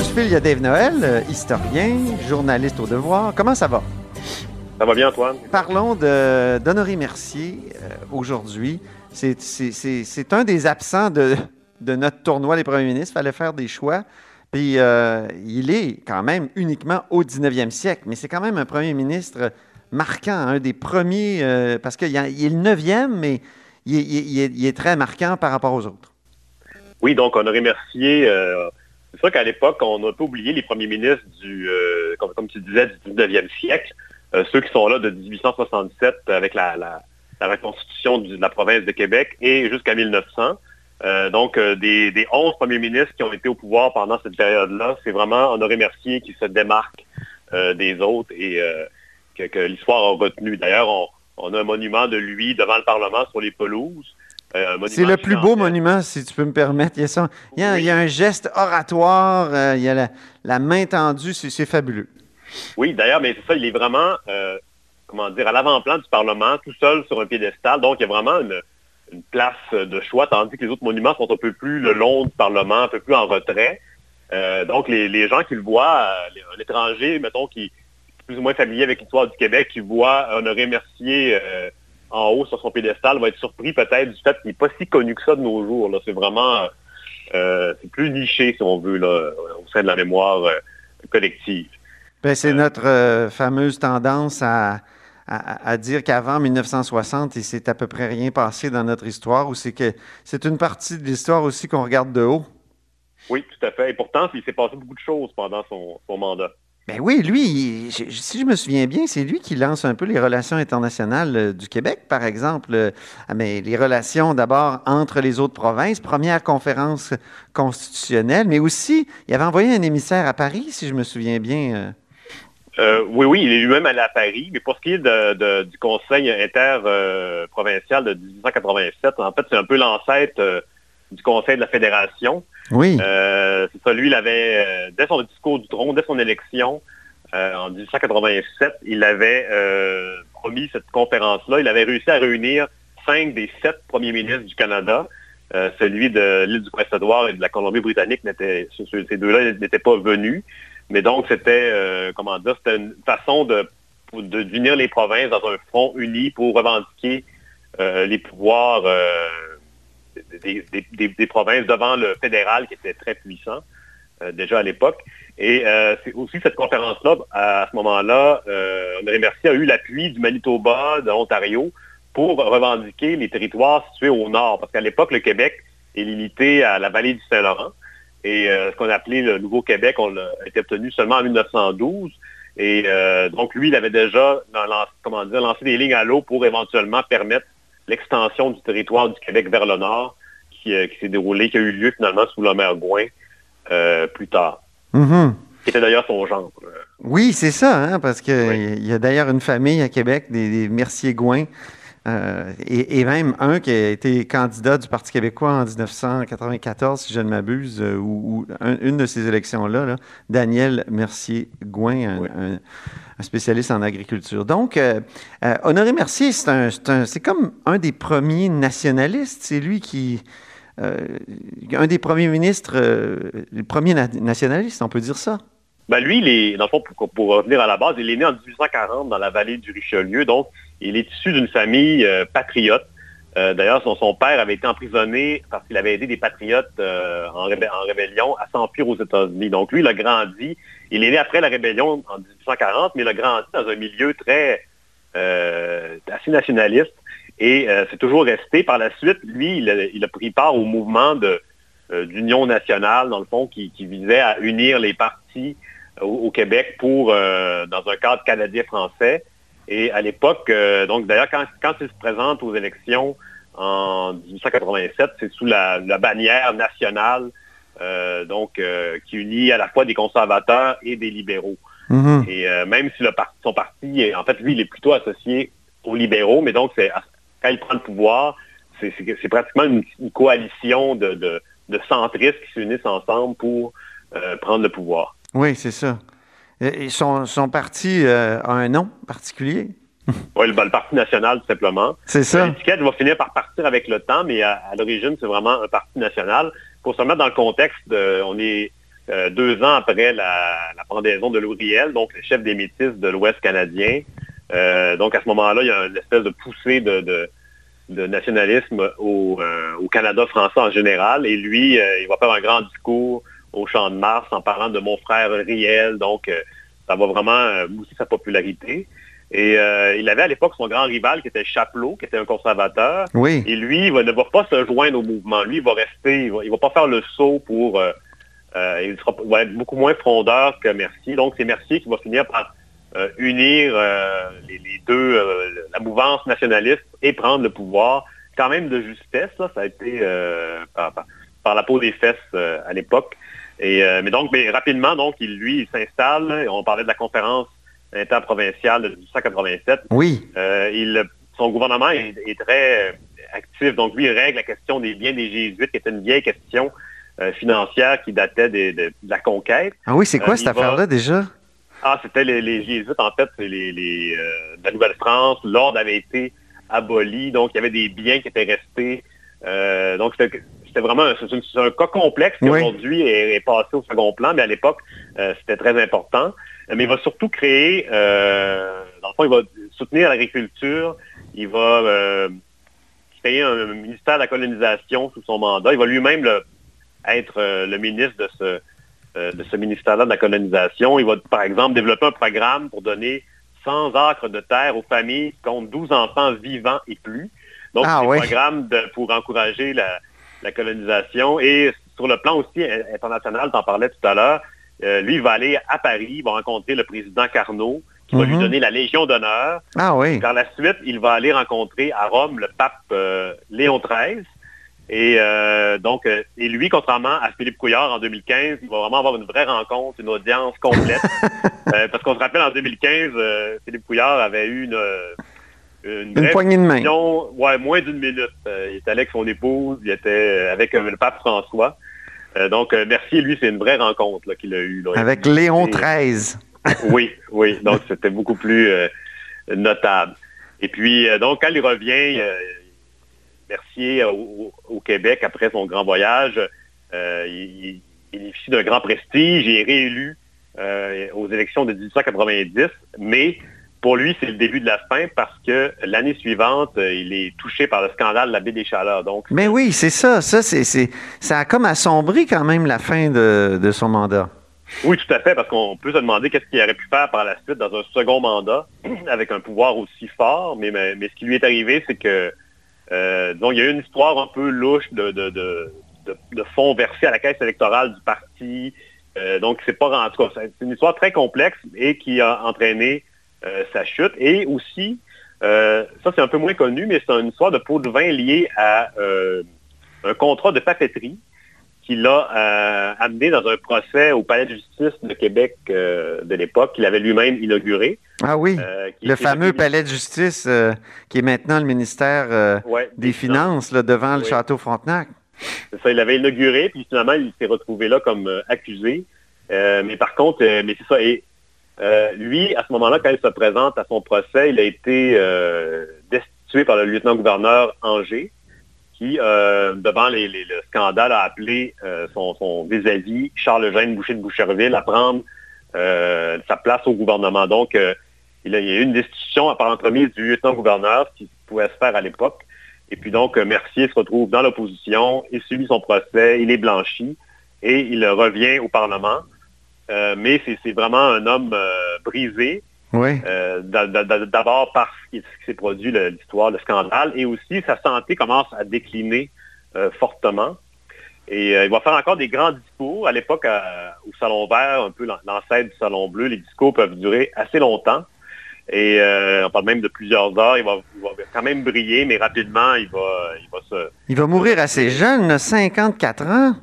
bout du fil, il y a Dave Noël, euh, historien, journaliste au devoir. Comment ça va? Ça va bien, Antoine? Parlons d'Honoré Mercier euh, aujourd'hui. C'est un des absents de, de, notre tournoi des premiers ministres. Il fallait faire des choix. Puis euh, il est quand même uniquement au 19e siècle, mais c'est quand même un premier ministre marquant, un des premiers, parce qu'il est le 9e, mais il il est, très marquant par rapport aux autres. Oui, donc Honoré Mercier c'est sûr qu'à l'époque, on a peu oublié les premiers ministres du, euh, comme, tu disais, du 19e siècle, euh, ceux qui sont là de 1867 avec la, reconstitution de la province de Québec et jusqu'à 1900. Euh, donc, des, des 11 premiers ministres qui ont été au pouvoir pendant cette période-là, c'est vraiment Honoré Mercier qui se démarque des autres et que, l'histoire a retenu. D'ailleurs, on, a un monument de lui devant le Parlement sur les pelouses. Euh, c'est le plus beau monument, si tu peux me permettre. Il y a, un geste oratoire, euh, il y a la, main tendue, c'est fabuleux. Oui, d'ailleurs, mais c'est ça, il est vraiment, euh, comment dire, à l'avant-plan du Parlement, tout seul sur un piédestal. Donc, il y a vraiment une, place de choix, tandis que les autres monuments sont un peu plus le long du Parlement, un peu plus en retrait. donc, les, gens qui le voient, un étranger, mettons, qui est plus ou moins familier avec l'histoire du Québec, qui voit Honoré Mercier en haut sur son pédestal va être surpris peut-être du fait qu'il n'est pas si connu que ça de nos jours. C'est vraiment euh, c'est plus niché, si on veut, là, au sein de la mémoire euh, collective. Ben, c'est notre euh, fameuse tendance à, dire qu'avant 1960, il s'est à peu près rien passé dans notre histoire, ou c'est que c'est une partie de l'histoire aussi qu'on regarde de haut. Oui, tout à fait. Et pourtant, il s'est passé beaucoup de choses pendant son mandat. Ben oui, lui, si je me souviens bien, c'est lui qui lance un peu les relations internationales euh, du Québec, par exemple. Euh, ah, mais les relations d'abord entre les autres provinces, première conférence constitutionnelle, mais aussi, il avait envoyé un émissaire à Paris, si je me souviens bien. Euh. oui, oui, il est lui-même allé à Paris, mais pour ce qui est du Conseil interprovincial de 1887, en fait, c'est un peu l'ancêtre du Conseil de la Fédération. Oui. Euh, c'est ça, lui, il avait, euh, dès son discours du trône, dès son élection, euh, en 1887, il avait promis cette conférence-là. Il avait réussi à réunir cinq des sept premiers ministres du Canada. celui de l'île du Prince-Édouard et de la Colombie-Britannique, ces deux-là n'étaient pas venus. Mais donc, c'était, comment dire, c'était une façon de, d'unir les provinces dans un front uni pour revendiquer les pouvoirs des, provinces devant le fédéral qui était très puissant euh, déjà à l'époque. Et euh, c'est aussi cette conférence-là, à, ce moment-là, euh, André Mercier a eu l'appui du Manitoba, de l'Ontario, pour revendiquer les territoires situés au nord. Parce qu'à l'époque, le Québec est limité à la vallée du Saint-Laurent. Et ce qu'on appelait le Nouveau-Québec, on l'a été obtenu seulement en 1912. Et donc, lui, il avait déjà comment dire, lancé des lignes à l'eau pour éventuellement permettre l'extension du territoire du Québec vers le nord qui, euh, s'est déroulé, qui a eu lieu finalement sous la mer Gouin euh, plus tard. Mm-hmm. Qui était d'ailleurs son genre. Oui, c'est ça, hein, parce qu'il y a d'ailleurs une famille à Québec, des, Mercier-Gouin, euh, et, même un qui a été candidat du Parti québécois en 1994, si je ne m'abuse, ou, une de ces élections-là, Daniel Mercier-Gouin, un, spécialiste en agriculture. Donc, Honoré Mercier, c'est comme un des premiers nationalistes. C'est lui qui, euh, un des premiers ministres, euh, le premier nationaliste, on peut dire ça. Ben lui, dans le fond, pour, revenir à la base, il est né en 1840 dans la vallée du Richelieu, donc il est issu d'une famille euh, patriote. D'ailleurs, son, père avait été emprisonné parce qu'il avait aidé des patriotes en, rébellion à s'enfuir aux États-Unis. Donc lui, il a grandi. Il est né après la rébellion en 1840, mais il a grandi dans un milieu très assez nationaliste. Et euh, c'est toujours resté. Par la suite, lui, il a, pris part au mouvement euh, d'union nationale, dans le fond, qui, visait à unir les partis euh, au, Québec pour, dans un cadre canadien-français. Et à l'époque, donc d'ailleurs, quand, il se présente aux élections en 1887, c'est sous la, bannière nationale, donc qui unit à la fois des conservateurs et des libéraux. Mm-hmm. Et même si le son parti, en fait, lui, il est plutôt associé aux libéraux, mais donc c'est quand il prend le pouvoir, c'est pratiquement une, coalition de, centristes qui s'unissent ensemble pour euh, prendre le pouvoir. Oui, c'est ça. Et son, parti euh, a un nom particulier? oui, le, Parti national, tout simplement. C'est ça. L'étiquette va finir par partir avec le temps, mais à, l'origine, c'est vraiment un parti national. Pour se mettre dans le contexte, on est deux ans après la, pendaison de Louriel, donc le chef des métis de l'Ouest canadien. Donc à ce moment-là, il y a une espèce de poussée de, nationalisme au, Canada français en général. Et lui, il va faire un grand discours au Champ de Mars en parlant de mon frère Riel. Donc, ça va vraiment mousser sa popularité. Et euh, il avait à l'époque son grand rival qui était Chapelot, qui était un conservateur. Oui. Et lui, il ne va pas se joindre au mouvement. Lui, il va rester, il ne va, pas faire le saut pour... Euh, euh, il, sera, va être beaucoup moins frondeur que Mercier. Donc, c'est Mercier qui va finir par unir les, deux, la mouvance nationaliste et prendre le pouvoir. Quand même de justesse, ça a été par, la peau des fesses à l'époque. Et, mais donc, mais rapidement, donc, il, lui, il s'installe. On parlait de la conférence interprovincial de 1887. Oui. Euh, son gouvernement est, très euh, actif. Donc, lui, il règle la question des biens des Jésuites, qui était une vieille question euh, financière qui datait de, la conquête. Ah oui, c'est quoi cette affaire-là déjà? Ah, c'était les, Jésuites, en fait, les, de la Nouvelle-France. L'ordre avait été aboli, donc il y avait des biens qui étaient restés. donc, c'était vraiment un, un, cas complexe qui aujourd'hui est, passé au second plan, mais à l'époque, c'était très important mais il va surtout créer, euh, dans le fond, il va soutenir l'agriculture, il va euh, créer un ministère de la colonisation sous son mandat. Il va lui-même être euh, le ministre de ce, de ce ministère-là de la colonisation. Il va, par exemple, développer un programme pour donner 100 acres de terre aux familles qui comptent 12 enfants vivants et plus. Donc, ah, c'est un programme pour encourager la, la, colonisation. Et sur le plan aussi international, tu en parlais tout à l'heure, euh, lui, il va aller à Paris, il va rencontrer le président Carnot, qui va lui mhm. donner la Légion d'honneur. Ah oui. Par la suite, il va aller rencontrer à Rome le pape euh, Léon XIII. Et euh, donc, et lui, contrairement à Philippe Couillard en 2015, il va vraiment avoir une vraie rencontre, une audience complète. parce qu'on se rappelle, en 2015, Philippe Couillard avait eu une, une, poignée de main. Ouais, moins d'une minute. il était avec son épouse, il était avec le pape François. Euh, donc, euh, Mercier, lui, c'est une vraie rencontre qu'il a eue. Avec Léon XIII. oui, oui. Donc, c'était beaucoup plus euh, notable. Et puis, donc, quand il revient, Mercier au, Québec, après son grand voyage, il, il bénéficie d'un grand prestige. Il est réélu aux élections de 1890, mais pour lui, c'est le début de la fin parce que l'année suivante, euh, il est touché par le scandale de la baie des Chaleurs. Donc, Mais oui, c'est ça. Ça, c'est, ça a comme assombri quand même la fin de, son mandat. Oui, tout à fait, parce qu'on peut se demander qu'est-ce qu'il aurait pu faire par la suite dans un second mandat avec un pouvoir aussi fort. Mais, mais, ce qui lui est arrivé, c'est que, euh, il y a eu une histoire un peu louche de, fonds versés à la caisse électorale du parti. Euh, donc, c'est pas en tout cas, c'est une histoire très complexe et qui a entraîné euh, sa chute. Et aussi, ça c'est un peu moins connu, mais c'est une histoire de pot de vin liée à un contrat de papeterie qu'il a amené dans un procès au Palais de justice de Québec de l'époque, qu'il avait lui-même inauguré. Ah oui, le fameux Palais de justice qui est maintenant le ministère des Finances, là, devant le château Frontenac. Ça, il l'avait inauguré, puis finalement, il s'est retrouvé là comme accusé. mais par contre, mais c'est ça, et euh, lui, à ce moment-là, quand il se présente à son procès, il a été euh, destitué par le lieutenant-gouverneur Angers, qui, euh, devant le scandale, a appelé son, vis-à-vis, Charles-Eugène Boucher de Boucherville, à prendre sa place au gouvernement. Donc, il, y a eu une destitution à part entremise du lieutenant-gouverneur, ce qui pouvait se faire à l'époque. Et puis donc, Mercier se retrouve dans l'opposition, il subit son procès, il est blanchi et il revient au Parlement. Euh, mais c'est vraiment un homme euh, brisé. Oui. Euh, d'abord parce ce qui s'est produit, l'histoire, le scandale, et aussi sa santé commence à décliner fortement. Et il va faire encore des grands discours. À l'époque, au Salon Vert, un peu l'ancêtre du Salon Bleu, les discours peuvent durer assez longtemps. Et on parle même de plusieurs heures. Il va, quand même briller, mais rapidement, il va, il va se... Il va mourir assez jeune, 54 ans?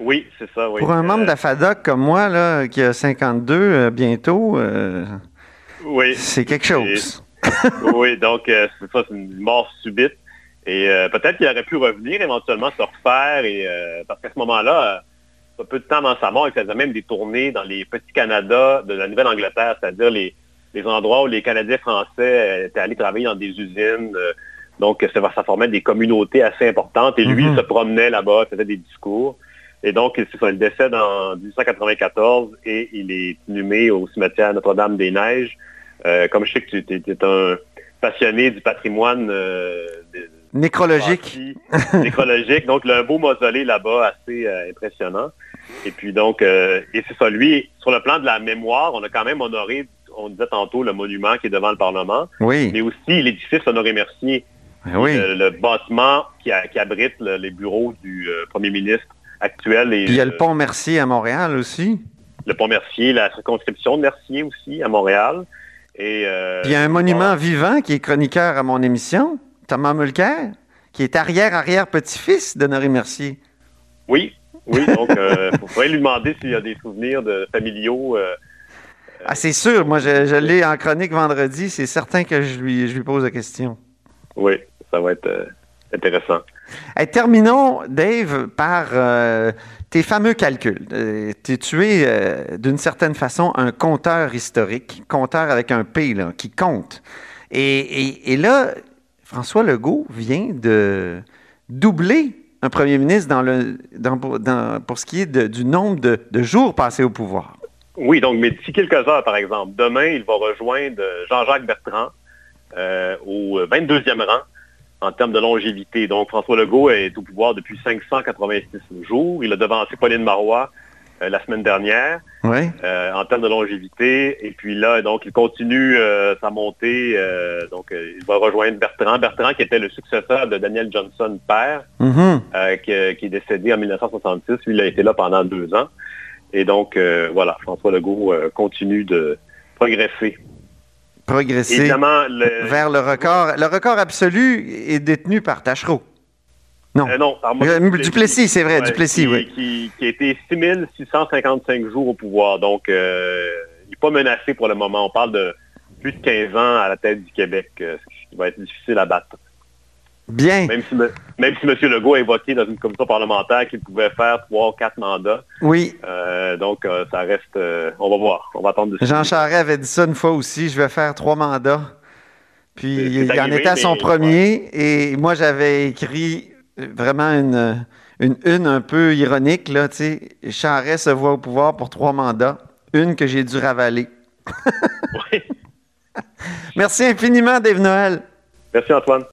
Oui, c'est ça, oui. Pour un membre de la FADOC comme moi, là, qui a 52 euh, bientôt, euh, oui. c'est quelque chose. oui, donc euh, c'est ça, c'est une mort subite. Et peut-être qu'il aurait pu revenir, éventuellement se refaire, et, parce qu'à ce moment-là, un peu de temps avant sa mort, il faisait même des tournées dans les petits Canada de la Nouvelle-Angleterre, c'est-à-dire les, endroits où les Canadiens français étaient allés travailler dans des usines. donc, ça, ça formait des communautés assez importantes. Et lui, il mm-hmm. se promenait là-bas, faisait des discours. Et donc, il décède en 1894 et il est inhumé au cimetière Notre-Dame-des-Neiges. Euh, comme je sais que tu es, un passionné du patrimoine euh, nécrologique. nécrologique. Donc, il a un beau mausolée là-bas, assez euh, impressionnant. Et puis donc, et c'est ça, lui, sur le plan de la mémoire, on a quand même honoré, on disait tantôt, le monument qui est devant le Parlement. Oui. Mais aussi l'édifice Honoré Mercier. Ben oui. le, bâtiment qui, abrite les bureaux du premier ministre Et, Puis il y a le pont Mercier à Montréal aussi. Le pont Mercier, la circonscription de Mercier aussi à Montréal. Et, euh, Puis il y a un monument vivant qui est chroniqueur à mon émission, Thomas Mulcair, qui est arrière-arrière-petit-fils d'Honoré Mercier. Oui, oui. Donc, euh, vous pourrez lui demander s'il y a des souvenirs de familiaux. Euh, ah, c'est sûr. Moi, je, l'ai en chronique vendredi. C'est certain que je lui, je lui pose la question. Oui, ça va être intéressant. Terminons, Dave, par euh, tes fameux calculs. Euh, tu es, euh, d'une certaine façon, un compteur historique, compteur avec un P, là, qui compte. Et, là, François Legault vient de doubler un premier ministre pour ce qui est du nombre de, de, jours passés au pouvoir. Oui, donc, mais d'ici quelques heures, par exemple, demain, il va rejoindre Jean-Jacques Bertrand au 22e rang en termes de longévité. Donc, François Legault est au pouvoir depuis 586 jours. Il a devancé Pauline Marois euh, la semaine dernière euh, en termes de longévité. Et puis là, donc, il continue euh, sa montée. donc, il va rejoindre Bertrand. Bertrand, qui était le successeur de Daniel Johnson, père, mm-hmm. qui, est décédé en 1966. Lui, il a été là pendant deux ans. Et donc, voilà, François Legault continue de progresser progresser vers le record. Le record absolu est détenu par Tachereau. Non. Euh, non par euh, Duplessis, c'est vrai, Duplessis, oui. Qui, qui, a été 6655 jours au pouvoir. Donc, euh, il n'est pas menacé pour le moment. On parle de plus de 15 ans à la tête du Québec, ce qui va être difficile à battre. Bien. Même si, même si M. Legault a évoqué dans une commission parlementaire qu'il pouvait faire trois ou quatre mandats. Oui. Euh, donc, euh, ça reste... Euh, on va voir. On va attendre. Jean Charest avait dit ça une fois aussi. Je vais faire trois mandats. Puis il en était à son premier. Et moi, j'avais écrit vraiment une, une une un peu ironique. Là, Charest se voit au pouvoir pour trois mandats. Une que j'ai dû ravaler. oui. Merci infiniment, Dave Noël. Merci, Antoine.